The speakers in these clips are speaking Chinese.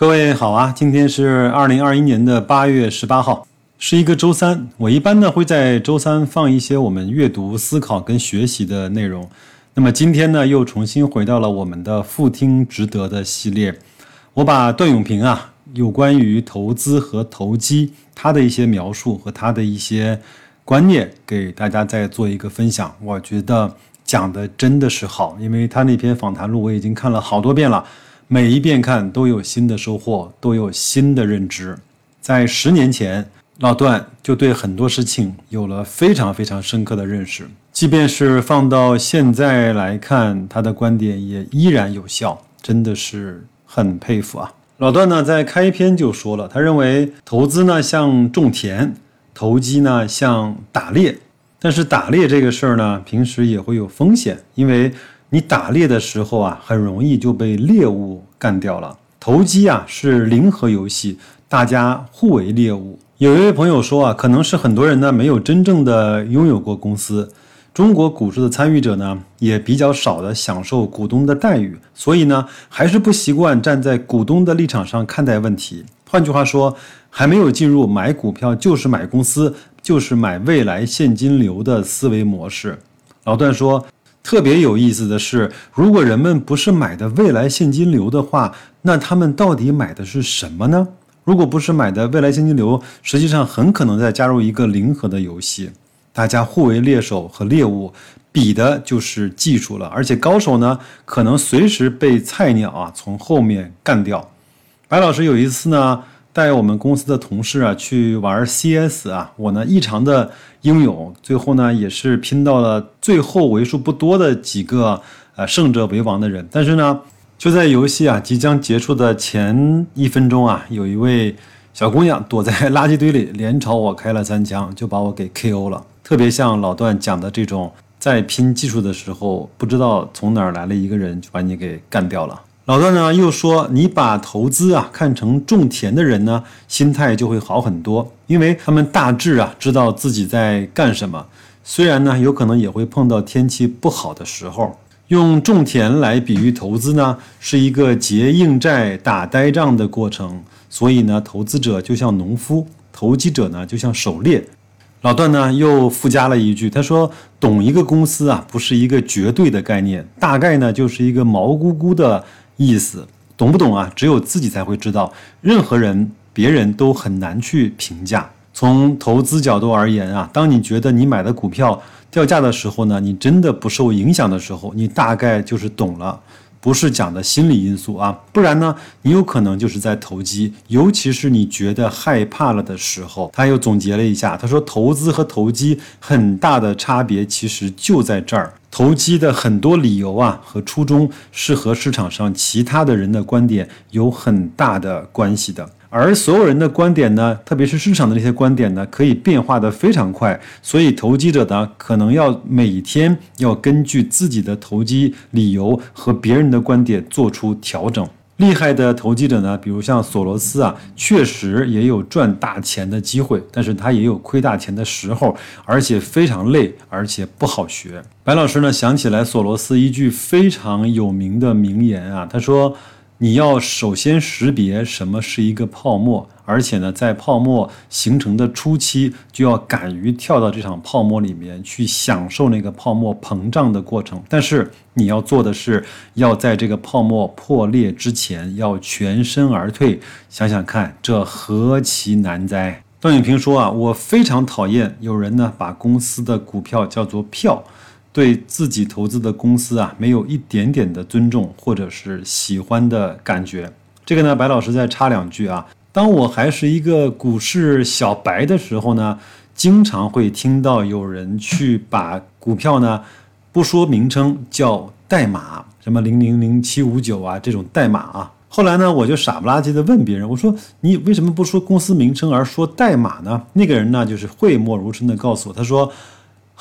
各位好啊，今天是二零二一年的八月十八号，是一个周三。我一般呢会在周三放一些我们阅读、思考跟学习的内容。那么今天呢又重新回到了我们的“复听值得”的系列。我把段永平啊有关于投资和投机他的一些描述和他的一些观念给大家再做一个分享。我觉得。讲的真的是好，因为他那篇访谈录我已经看了好多遍了，每一遍看都有新的收获，都有新的认知。在十年前，老段就对很多事情有了非常非常深刻的认识，即便是放到现在来看，他的观点也依然有效，真的是很佩服啊。老段呢在开篇就说了，他认为投资呢像种田，投机呢像打猎。但是打猎这个事儿呢，平时也会有风险，因为你打猎的时候啊，很容易就被猎物干掉了。投机啊是零和游戏，大家互为猎物。有一位朋友说啊，可能是很多人呢没有真正的拥有过公司，中国股市的参与者呢也比较少的享受股东的待遇，所以呢还是不习惯站在股东的立场上看待问题。换句话说，还没有进入买股票就是买公司。就是买未来现金流的思维模式。老段说，特别有意思的是，如果人们不是买的未来现金流的话，那他们到底买的是什么呢？如果不是买的未来现金流，实际上很可能再加入一个零和的游戏，大家互为猎手和猎物，比的就是技术了。而且高手呢，可能随时被菜鸟啊从后面干掉。白老师有一次呢。带我们公司的同事啊去玩 CS 啊，我呢异常的英勇，最后呢也是拼到了最后为数不多的几个呃胜者为王的人。但是呢，就在游戏啊即将结束的前一分钟啊，有一位小姑娘躲在垃圾堆里，连朝我开了三枪，就把我给 KO 了。特别像老段讲的这种，在拼技术的时候，不知道从哪儿来了一个人就把你给干掉了。老段呢又说：“你把投资啊看成种田的人呢，心态就会好很多，因为他们大致啊知道自己在干什么。虽然呢有可能也会碰到天气不好的时候。用种田来比喻投资呢，是一个结硬债、打呆仗的过程。所以呢，投资者就像农夫，投机者呢就像狩猎。”老段呢又附加了一句，他说：“懂一个公司啊，不是一个绝对的概念，大概呢就是一个毛估估的。”意思懂不懂啊？只有自己才会知道。任何人、别人都很难去评价。从投资角度而言啊，当你觉得你买的股票掉价的时候呢，你真的不受影响的时候，你大概就是懂了。不是讲的心理因素啊，不然呢，你有可能就是在投机。尤其是你觉得害怕了的时候。他又总结了一下，他说，投资和投机很大的差别其实就在这儿。投机的很多理由啊和初衷是和市场上其他的人的观点有很大的关系的，而所有人的观点呢，特别是市场的这些观点呢，可以变化的非常快，所以投机者呢，可能要每天要根据自己的投机理由和别人的观点做出调整。厉害的投机者呢，比如像索罗斯啊，确实也有赚大钱的机会，但是他也有亏大钱的时候，而且非常累，而且不好学。白老师呢想起来索罗斯一句非常有名的名言啊，他说。你要首先识别什么是一个泡沫，而且呢，在泡沫形成的初期，就要敢于跳到这场泡沫里面去享受那个泡沫膨胀的过程。但是你要做的是，要在这个泡沫破裂之前，要全身而退。想想看，这何其难哉！段永平说啊，我非常讨厌有人呢把公司的股票叫做票。对自己投资的公司啊，没有一点点的尊重或者是喜欢的感觉。这个呢，白老师再插两句啊。当我还是一个股市小白的时候呢，经常会听到有人去把股票呢，不说名称叫代码，什么零零零七五九啊这种代码啊。后来呢，我就傻不拉几的问别人，我说你为什么不说公司名称而说代码呢？那个人呢，就是讳莫如深的告诉我，他说。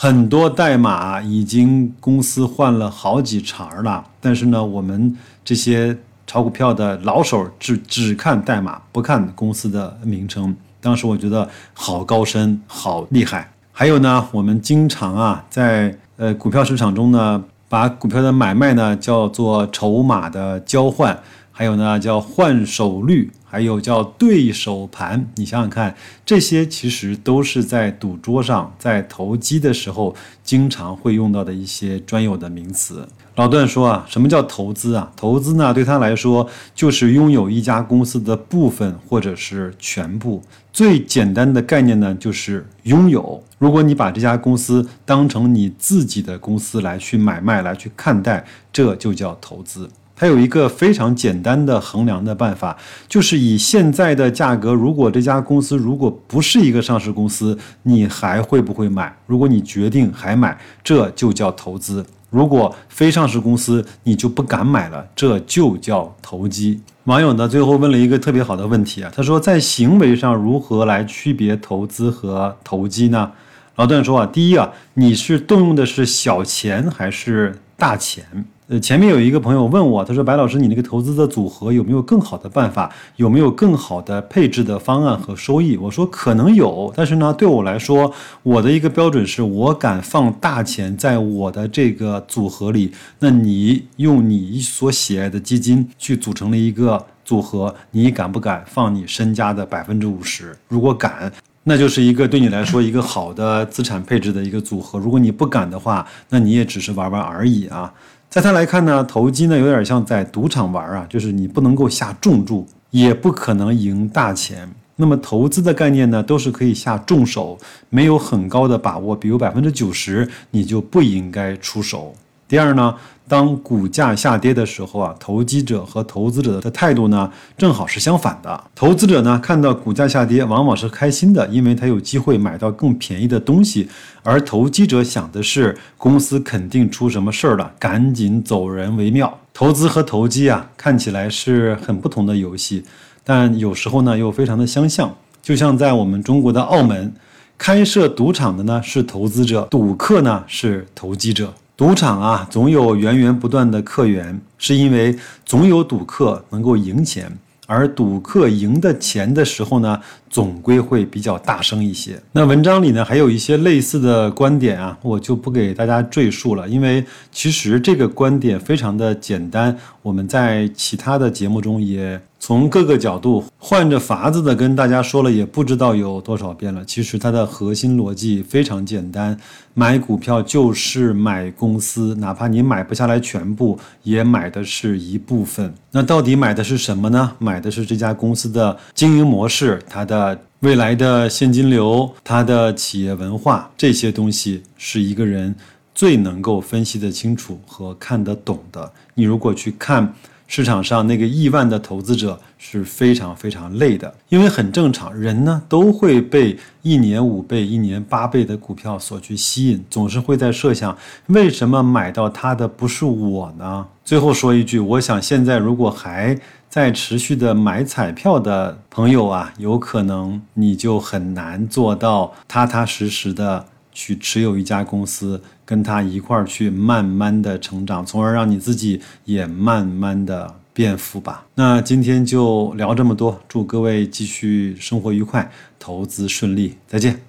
很多代码已经公司换了好几茬了，但是呢，我们这些炒股票的老手只只看代码，不看公司的名称。当时我觉得好高深，好厉害。还有呢，我们经常啊，在呃股票市场中呢，把股票的买卖呢叫做筹码的交换。还有呢叫换手率，还有叫对手盘。你想想看，这些其实都是在赌桌上，在投机的时候经常会用到的一些专有的名词。老段说啊，什么叫投资啊？投资呢，对他来说就是拥有一家公司的部分或者是全部。最简单的概念呢，就是拥有。如果你把这家公司当成你自己的公司来去买卖、来去看待，这就叫投资。它有一个非常简单的衡量的办法，就是以现在的价格，如果这家公司如果不是一个上市公司，你还会不会买？如果你决定还买，这就叫投资。如果非上市公司，你就不敢买了，这就叫投机。网友呢最后问了一个特别好的问题啊，他说在行为上如何来区别投资和投机呢？老段说啊，第一啊，你是动用的是小钱还是大钱？呃，前面有一个朋友问我，他说：“白老师，你那个投资的组合有没有更好的办法？有没有更好的配置的方案和收益？”我说：“可能有，但是呢，对我来说，我的一个标准是我敢放大钱在我的这个组合里。那你用你所喜爱的基金去组成了一个组合，你敢不敢放你身家的百分之五十？如果敢，那就是一个对你来说一个好的资产配置的一个组合。如果你不敢的话，那你也只是玩玩而已啊。”在他来看呢，投机呢有点像在赌场玩啊，就是你不能够下重注，也不可能赢大钱。那么投资的概念呢，都是可以下重手，没有很高的把握，比如百分之九十，你就不应该出手。第二呢，当股价下跌的时候啊，投机者和投资者的态度呢，正好是相反的。投资者呢，看到股价下跌，往往是开心的，因为他有机会买到更便宜的东西；而投机者想的是，公司肯定出什么事儿了，赶紧走人为妙。投资和投机啊，看起来是很不同的游戏，但有时候呢，又非常的相像。就像在我们中国的澳门，开设赌场的呢是投资者，赌客呢是投机者。赌场啊，总有源源不断的客源，是因为总有赌客能够赢钱，而赌客赢的钱的时候呢，总归会比较大声一些。那文章里呢，还有一些类似的观点啊，我就不给大家赘述了，因为其实这个观点非常的简单，我们在其他的节目中也。从各个角度换着法子的跟大家说了，也不知道有多少遍了。其实它的核心逻辑非常简单：买股票就是买公司，哪怕你买不下来全部，也买的是一部分。那到底买的是什么呢？买的是这家公司的经营模式，它的未来的现金流，它的企业文化，这些东西是一个人最能够分析得清楚和看得懂的。你如果去看。市场上那个亿万的投资者是非常非常累的，因为很正常，人呢都会被一年五倍、一年八倍的股票所去吸引，总是会在设想为什么买到它的不是我呢？最后说一句，我想现在如果还在持续的买彩票的朋友啊，有可能你就很难做到踏踏实实的。去持有一家公司，跟他一块儿去慢慢的成长，从而让你自己也慢慢的变富吧。那今天就聊这么多，祝各位继续生活愉快，投资顺利，再见。